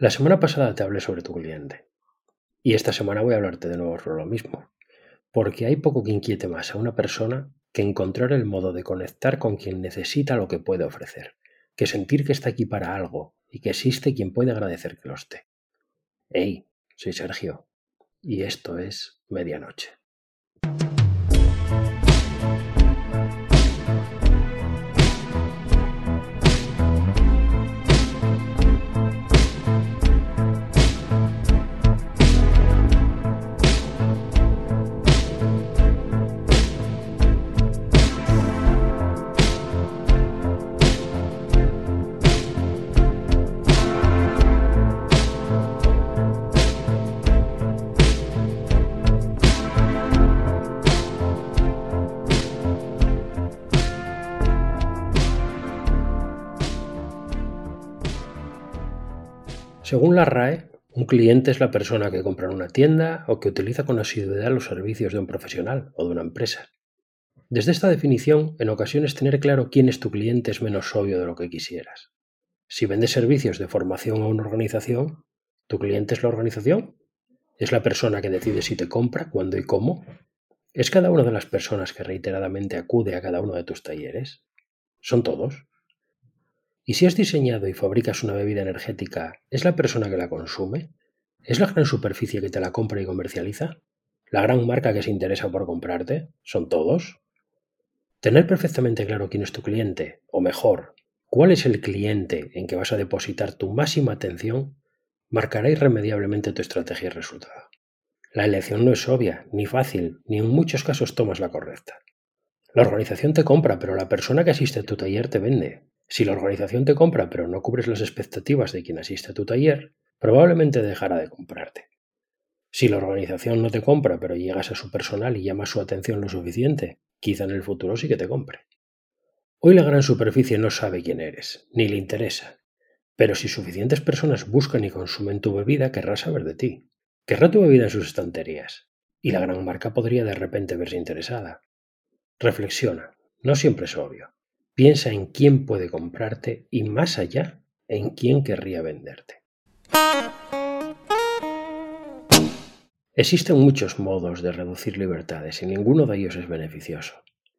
La semana pasada te hablé sobre tu cliente. Y esta semana voy a hablarte de nuevo sobre lo mismo. Porque hay poco que inquiete más a una persona que encontrar el modo de conectar con quien necesita lo que puede ofrecer, que sentir que está aquí para algo y que existe quien puede agradecer que lo esté. Hey, soy Sergio y esto es Medianoche. Según la RAE, un cliente es la persona que compra en una tienda o que utiliza con asiduidad los servicios de un profesional o de una empresa. Desde esta definición, en ocasiones tener claro quién es tu cliente es menos obvio de lo que quisieras. Si vendes servicios de formación a una organización, ¿tu cliente es la organización? ¿Es la persona que decide si te compra, cuándo y cómo? ¿Es cada una de las personas que reiteradamente acude a cada uno de tus talleres? ¿Son todos? ¿Y si has diseñado y fabricas una bebida energética, es la persona que la consume? ¿Es la gran superficie que te la compra y comercializa? ¿La gran marca que se interesa por comprarte? ¿Son todos? Tener perfectamente claro quién es tu cliente, o mejor, cuál es el cliente en que vas a depositar tu máxima atención, marcará irremediablemente tu estrategia y resultado. La elección no es obvia, ni fácil, ni en muchos casos tomas la correcta. La organización te compra, pero la persona que asiste a tu taller te vende, si la organización te compra pero no cubres las expectativas de quien asiste a tu taller, probablemente dejará de comprarte. Si la organización no te compra pero llegas a su personal y llamas su atención lo suficiente, quizá en el futuro sí que te compre. Hoy la gran superficie no sabe quién eres, ni le interesa, pero si suficientes personas buscan y consumen tu bebida, querrá saber de ti. Querrá tu bebida en sus estanterías, y la gran marca podría de repente verse interesada. Reflexiona, no siempre es obvio. Piensa en quién puede comprarte y más allá, en quién querría venderte. Existen muchos modos de reducir libertades y ninguno de ellos es beneficioso.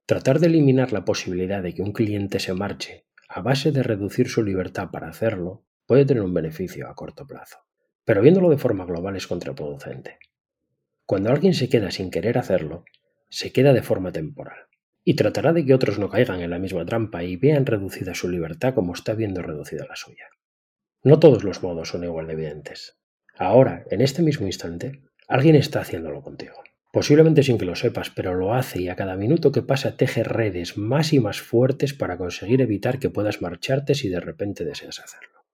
Tratar de eliminar la posibilidad de que un cliente se marche a base de reducir su libertad para hacerlo puede tener un beneficio a corto plazo, pero viéndolo de forma global es contraproducente. Cuando alguien se queda sin querer hacerlo, se queda de forma temporal y tratará de que otros no caigan en la misma trampa y vean reducida su libertad como está viendo reducida la suya. No todos los modos son igual de evidentes. Ahora, en este mismo instante, alguien está haciéndolo contigo. Posiblemente sin que lo sepas, pero lo hace y a cada minuto que pasa teje redes más y más fuertes para conseguir evitar que puedas marcharte si de repente deseas hacerlo.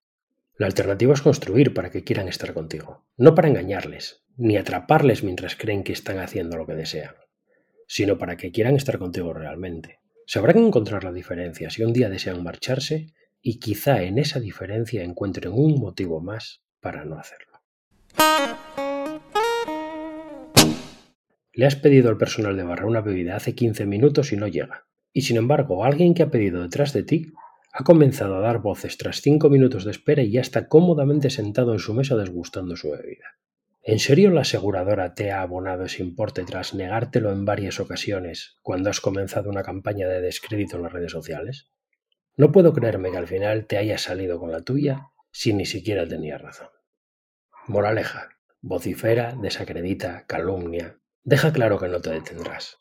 La alternativa es construir para que quieran estar contigo, no para engañarles, ni atraparles mientras creen que están haciendo lo que desean sino para que quieran estar contigo realmente. Sabrán encontrar la diferencia si un día desean marcharse y quizá en esa diferencia encuentren un motivo más para no hacerlo. Le has pedido al personal de barra una bebida hace 15 minutos y no llega. Y sin embargo, alguien que ha pedido detrás de ti ha comenzado a dar voces tras 5 minutos de espera y ya está cómodamente sentado en su mesa desgustando su bebida. ¿En serio la aseguradora te ha abonado ese importe tras negártelo en varias ocasiones cuando has comenzado una campaña de descrédito en las redes sociales? No puedo creerme que al final te hayas salido con la tuya si ni siquiera tenías razón. Moraleja. Vocifera, desacredita, calumnia. Deja claro que no te detendrás.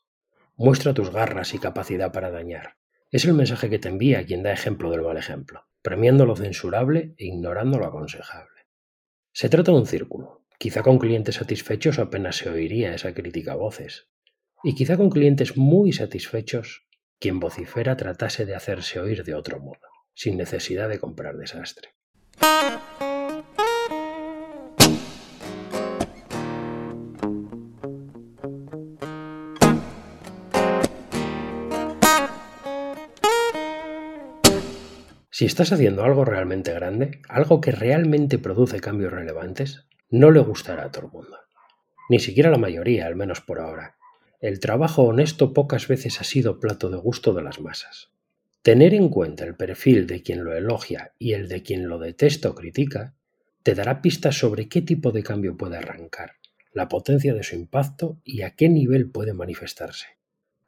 Muestra tus garras y capacidad para dañar. Es el mensaje que te envía quien da ejemplo del mal ejemplo, premiando lo censurable e ignorando lo aconsejable. Se trata de un círculo, Quizá con clientes satisfechos apenas se oiría esa crítica a voces. Y quizá con clientes muy satisfechos, quien vocifera tratase de hacerse oír de otro modo, sin necesidad de comprar desastre. Si estás haciendo algo realmente grande, algo que realmente produce cambios relevantes, no le gustará a todo el mundo. Ni siquiera la mayoría, al menos por ahora. El trabajo honesto pocas veces ha sido plato de gusto de las masas. Tener en cuenta el perfil de quien lo elogia y el de quien lo detesta o critica te dará pistas sobre qué tipo de cambio puede arrancar, la potencia de su impacto y a qué nivel puede manifestarse.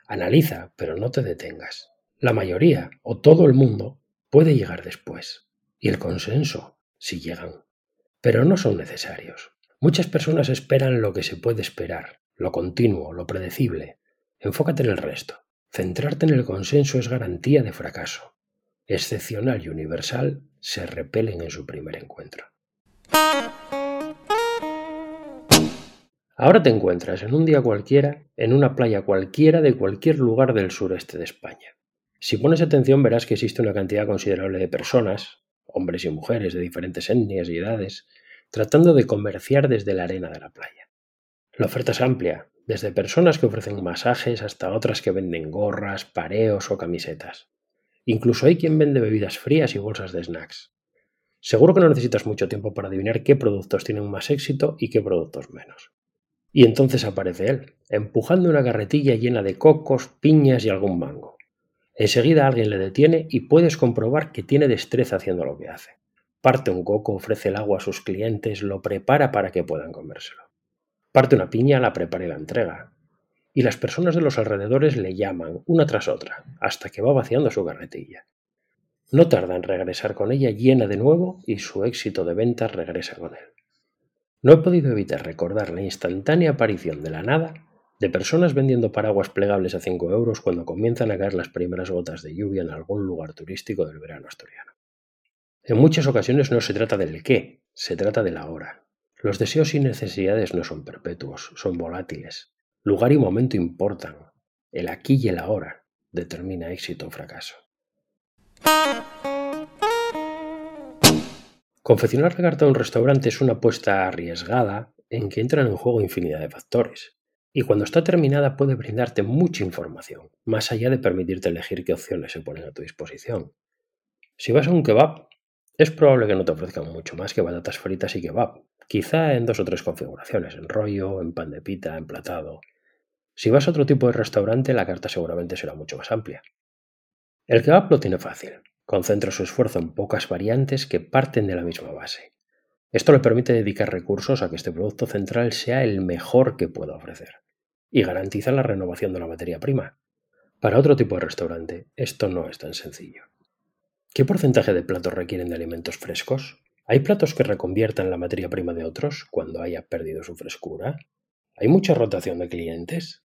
Analiza, pero no te detengas. La mayoría, o todo el mundo, puede llegar después. Y el consenso, si llegan. Pero no son necesarios. Muchas personas esperan lo que se puede esperar, lo continuo, lo predecible. Enfócate en el resto. Centrarte en el consenso es garantía de fracaso. Excepcional y universal se repelen en su primer encuentro. Ahora te encuentras en un día cualquiera, en una playa cualquiera de cualquier lugar del sureste de España. Si pones atención verás que existe una cantidad considerable de personas, hombres y mujeres de diferentes etnias y edades, tratando de comerciar desde la arena de la playa. La oferta es amplia, desde personas que ofrecen masajes hasta otras que venden gorras, pareos o camisetas. Incluso hay quien vende bebidas frías y bolsas de snacks. Seguro que no necesitas mucho tiempo para adivinar qué productos tienen más éxito y qué productos menos. Y entonces aparece él, empujando una carretilla llena de cocos, piñas y algún mango. Enseguida alguien le detiene y puedes comprobar que tiene destreza haciendo lo que hace. Parte un coco, ofrece el agua a sus clientes, lo prepara para que puedan comérselo. Parte una piña, la prepara y la entrega. Y las personas de los alrededores le llaman, una tras otra, hasta que va vaciando su carretilla. No tarda en regresar con ella llena de nuevo y su éxito de ventas regresa con él. No he podido evitar recordar la instantánea aparición de la nada de personas vendiendo paraguas plegables a 5 euros cuando comienzan a caer las primeras gotas de lluvia en algún lugar turístico del verano asturiano. En muchas ocasiones no se trata del qué, se trata de la hora. Los deseos y necesidades no son perpetuos, son volátiles. Lugar y momento importan. El aquí y el ahora determina éxito o fracaso. Confeccionar la carta de un restaurante es una apuesta arriesgada en que entran en juego infinidad de factores, y cuando está terminada puede brindarte mucha información, más allá de permitirte elegir qué opciones se ponen a tu disposición. Si vas a un kebab, es probable que no te ofrezcan mucho más que batatas fritas y kebab, quizá en dos o tres configuraciones, en rollo, en pan de pita, emplatado. Si vas a otro tipo de restaurante, la carta seguramente será mucho más amplia. El kebab lo tiene fácil. Concentra su esfuerzo en pocas variantes que parten de la misma base. Esto le permite dedicar recursos a que este producto central sea el mejor que pueda ofrecer y garantiza la renovación de la materia prima. Para otro tipo de restaurante, esto no es tan sencillo. ¿Qué porcentaje de platos requieren de alimentos frescos? ¿Hay platos que reconviertan la materia prima de otros cuando haya perdido su frescura? ¿Hay mucha rotación de clientes?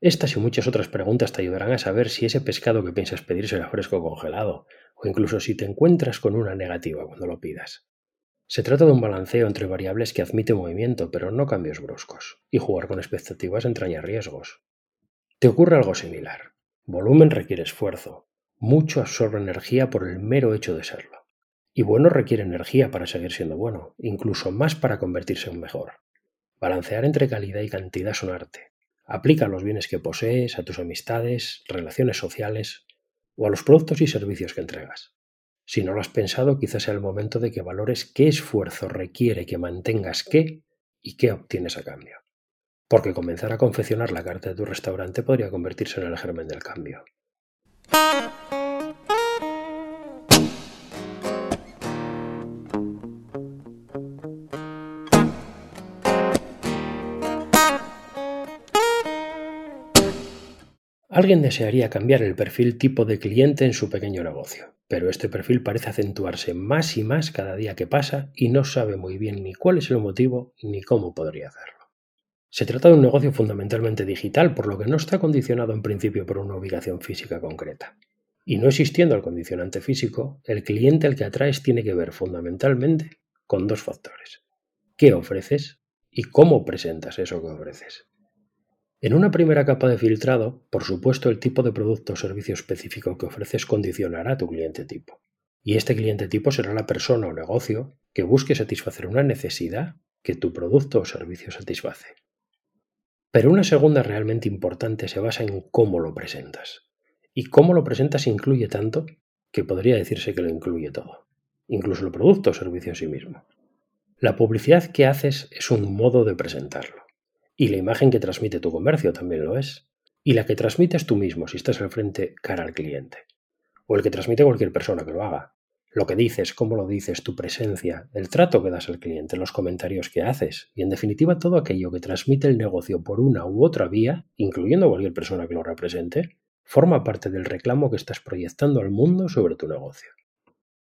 Estas y muchas otras preguntas te ayudarán a saber si ese pescado que piensas pedir será fresco o congelado, o incluso si te encuentras con una negativa cuando lo pidas. Se trata de un balanceo entre variables que admite movimiento, pero no cambios bruscos, y jugar con expectativas entraña riesgos. Te ocurre algo similar. Volumen requiere esfuerzo, mucho absorbe energía por el mero hecho de serlo. Y bueno requiere energía para seguir siendo bueno, incluso más para convertirse en mejor. Balancear entre calidad y cantidad es un arte, Aplica los bienes que posees, a tus amistades, relaciones sociales o a los productos y servicios que entregas. Si no lo has pensado, quizás sea el momento de que valores qué esfuerzo requiere que mantengas qué y qué obtienes a cambio. Porque comenzar a confeccionar la carta de tu restaurante podría convertirse en el germen del cambio. Alguien desearía cambiar el perfil tipo de cliente en su pequeño negocio, pero este perfil parece acentuarse más y más cada día que pasa y no sabe muy bien ni cuál es el motivo ni cómo podría hacerlo. Se trata de un negocio fundamentalmente digital, por lo que no está condicionado en principio por una ubicación física concreta. Y no existiendo el condicionante físico, el cliente al que atraes tiene que ver fundamentalmente con dos factores. ¿Qué ofreces y cómo presentas eso que ofreces? En una primera capa de filtrado, por supuesto, el tipo de producto o servicio específico que ofreces condicionará a tu cliente tipo. Y este cliente tipo será la persona o negocio que busque satisfacer una necesidad que tu producto o servicio satisface. Pero una segunda realmente importante se basa en cómo lo presentas. Y cómo lo presentas incluye tanto que podría decirse que lo incluye todo, incluso el producto o servicio en sí mismo. La publicidad que haces es un modo de presentarlo. Y la imagen que transmite tu comercio también lo es. Y la que transmites tú mismo si estás al frente cara al cliente. O el que transmite cualquier persona que lo haga. Lo que dices, cómo lo dices, tu presencia, el trato que das al cliente, los comentarios que haces y en definitiva todo aquello que transmite el negocio por una u otra vía, incluyendo cualquier persona que lo represente, forma parte del reclamo que estás proyectando al mundo sobre tu negocio.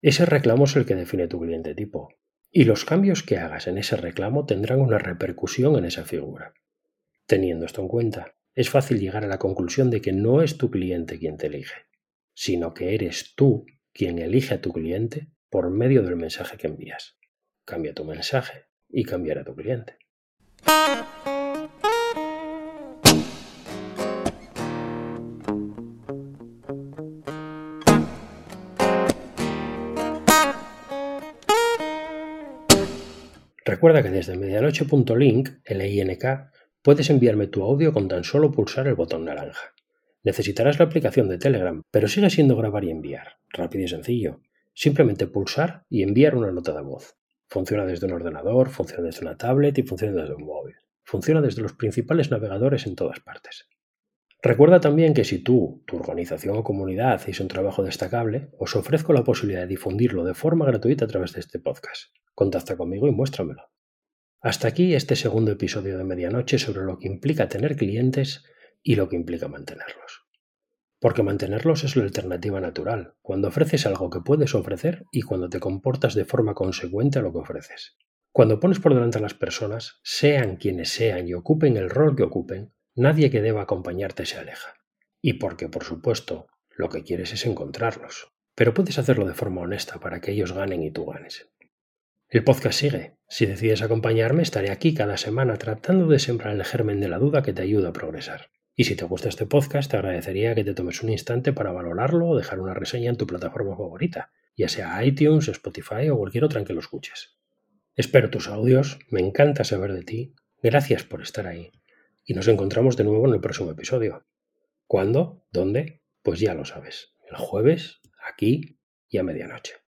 Ese reclamo es el que define tu cliente tipo, y los cambios que hagas en ese reclamo tendrán una repercusión en esa figura. Teniendo esto en cuenta, es fácil llegar a la conclusión de que no es tu cliente quien te elige, sino que eres tú quien elige a tu cliente por medio del mensaje que envías. Cambia tu mensaje y cambiará tu cliente. Recuerda que desde medianoche.link, LINK, puedes enviarme tu audio con tan solo pulsar el botón naranja. Necesitarás la aplicación de Telegram, pero sigue siendo grabar y enviar. Rápido y sencillo. Simplemente pulsar y enviar una nota de voz. Funciona desde un ordenador, funciona desde una tablet y funciona desde un móvil. Funciona desde los principales navegadores en todas partes. Recuerda también que si tú, tu organización o comunidad hacéis un trabajo destacable, os ofrezco la posibilidad de difundirlo de forma gratuita a través de este podcast. Contacta conmigo y muéstramelo. Hasta aquí este segundo episodio de Medianoche sobre lo que implica tener clientes y lo que implica mantenerlos. Porque mantenerlos es la alternativa natural, cuando ofreces algo que puedes ofrecer y cuando te comportas de forma consecuente a lo que ofreces. Cuando pones por delante a las personas, sean quienes sean y ocupen el rol que ocupen, nadie que deba acompañarte se aleja. Y porque, por supuesto, lo que quieres es encontrarlos. Pero puedes hacerlo de forma honesta para que ellos ganen y tú ganes. El podcast sigue. Si decides acompañarme, estaré aquí cada semana tratando de sembrar el germen de la duda que te ayuda a progresar. Y si te gusta este podcast, te agradecería que te tomes un instante para valorarlo o dejar una reseña en tu plataforma favorita, ya sea iTunes, Spotify o cualquier otra en que lo escuches. Espero tus audios, me encanta saber de ti, gracias por estar ahí, y nos encontramos de nuevo en el próximo episodio. ¿Cuándo? ¿Dónde? Pues ya lo sabes, el jueves, aquí y a medianoche.